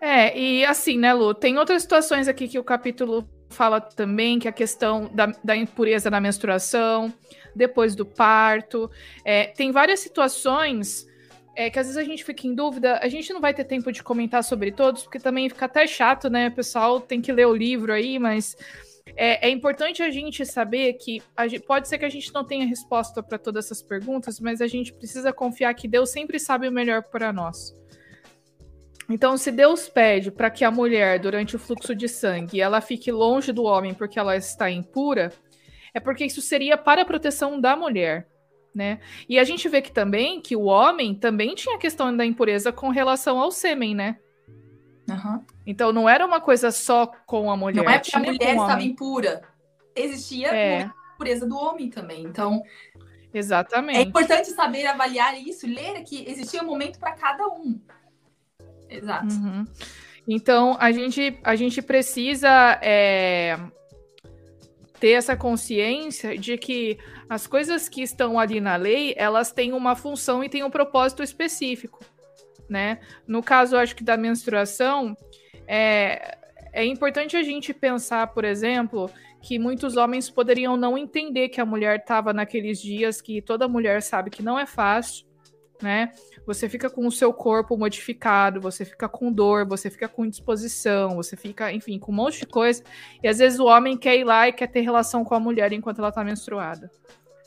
É, e assim, né, Lu, tem outras situações aqui que o capítulo fala também, que é a questão da, da impureza na menstruação, depois do parto. É, tem várias situações é, que às vezes a gente fica em dúvida. A gente não vai ter tempo de comentar sobre todos, porque também fica até chato, né? O pessoal tem que ler o livro aí, mas é, é importante a gente saber que gente, pode ser que a gente não tenha resposta para todas essas perguntas, mas a gente precisa confiar que Deus sempre sabe o melhor para nós. Então, se Deus pede para que a mulher, durante o fluxo de sangue, ela fique longe do homem porque ela está impura, é porque isso seria para a proteção da mulher, né? E a gente vê que também que o homem também tinha a questão da impureza com relação ao sêmen, né? Uhum. Então não era uma coisa só com a mulher. Não é porque a mulher estava impura. Existia é. a impureza do homem também. Então. Exatamente. É importante saber avaliar isso, ler que existia um momento para cada um. Exato. Uhum. Então, a gente, a gente precisa é, ter essa consciência de que as coisas que estão ali na lei, elas têm uma função e têm um propósito específico, né? No caso, acho que da menstruação, é, é importante a gente pensar, por exemplo, que muitos homens poderiam não entender que a mulher estava naqueles dias que toda mulher sabe que não é fácil, né? Você fica com o seu corpo modificado, você fica com dor, você fica com indisposição, você fica, enfim, com um monte de coisa. E às vezes o homem quer ir lá e quer ter relação com a mulher enquanto ela tá menstruada,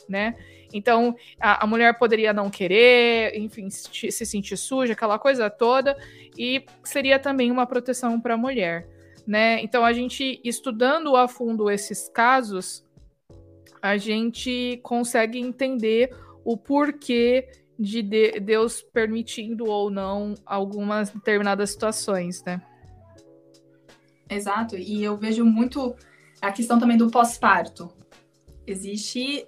né? Então, a, a mulher poderia não querer, enfim, se, se sentir suja, aquela coisa toda, e seria também uma proteção para a mulher, né? Então, a gente estudando a fundo esses casos, a gente consegue entender o porquê de, de Deus permitindo ou não algumas determinadas situações, né? Exato, e eu vejo muito a questão também do pós-parto. Existe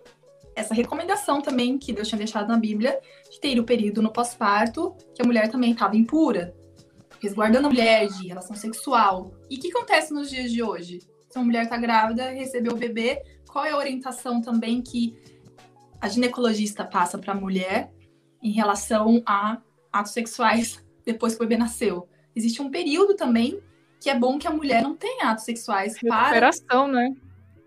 essa recomendação também que Deus tinha deixado na Bíblia de ter o período no pós-parto que a mulher também estava impura, resguardando a mulher de relação sexual. E o que acontece nos dias de hoje? Se uma mulher está grávida, recebeu o bebê, qual é a orientação também que a ginecologista passa para a mulher em relação a atos sexuais depois que o bebê nasceu. Existe um período também que é bom que a mulher não tenha atos sexuais Recuperação, para... né?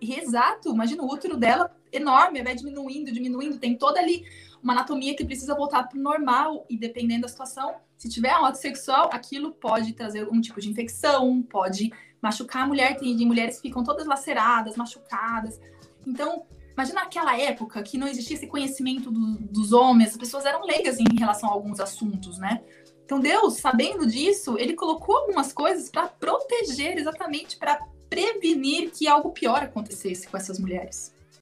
Exato, imagina o útero dela enorme, vai diminuindo, diminuindo, tem toda ali uma anatomia que precisa voltar para o normal e dependendo da situação, se tiver um ato sexual, aquilo pode trazer algum tipo de infecção, pode machucar a mulher, tem mulheres que ficam todas laceradas, machucadas. Então, Imagina aquela época que não existia esse conhecimento do, dos homens, as pessoas eram leigas em relação a alguns assuntos, né? Então Deus, sabendo disso, ele colocou algumas coisas para proteger, exatamente para prevenir que algo pior acontecesse com essas mulheres.